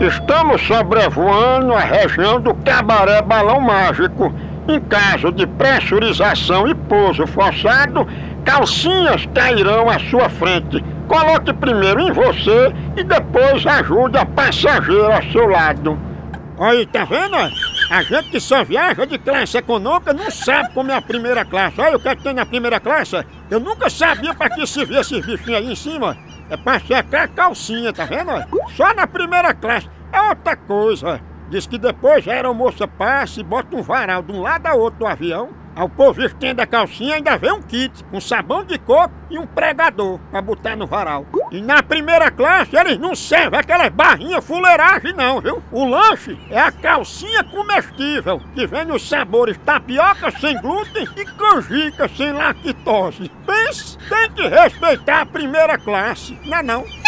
Estamos sobrevoando a região do Cabaré Balão Mágico. Em caso de pressurização e pouso forçado, calcinhas cairão à sua frente. Coloque primeiro em você e depois ajude a passageira ao seu lado. Aí, tá vendo? A gente que só viaja de classe econômica não sabe como é a primeira classe. Olha o que, é que tem na primeira classe. Eu nunca sabia pra que se via esses bichinhos aí em cima. É pra secar a calcinha, tá vendo? Só na primeira classe. É outra coisa. Diz que depois a aeromoça passa e bota um varal de um lado a outro do avião. Aí o povo estende a calcinha ainda vem um kit com sabão de coco e um pregador pra botar no varal. E na primeira classe eles não servem aquelas barrinhas fuleiragem não, viu? O lanche é a calcinha comestível, que vem nos sabores tapioca sem glúten e canjica sem lactose. Pense, tem que respeitar a primeira classe, não é não?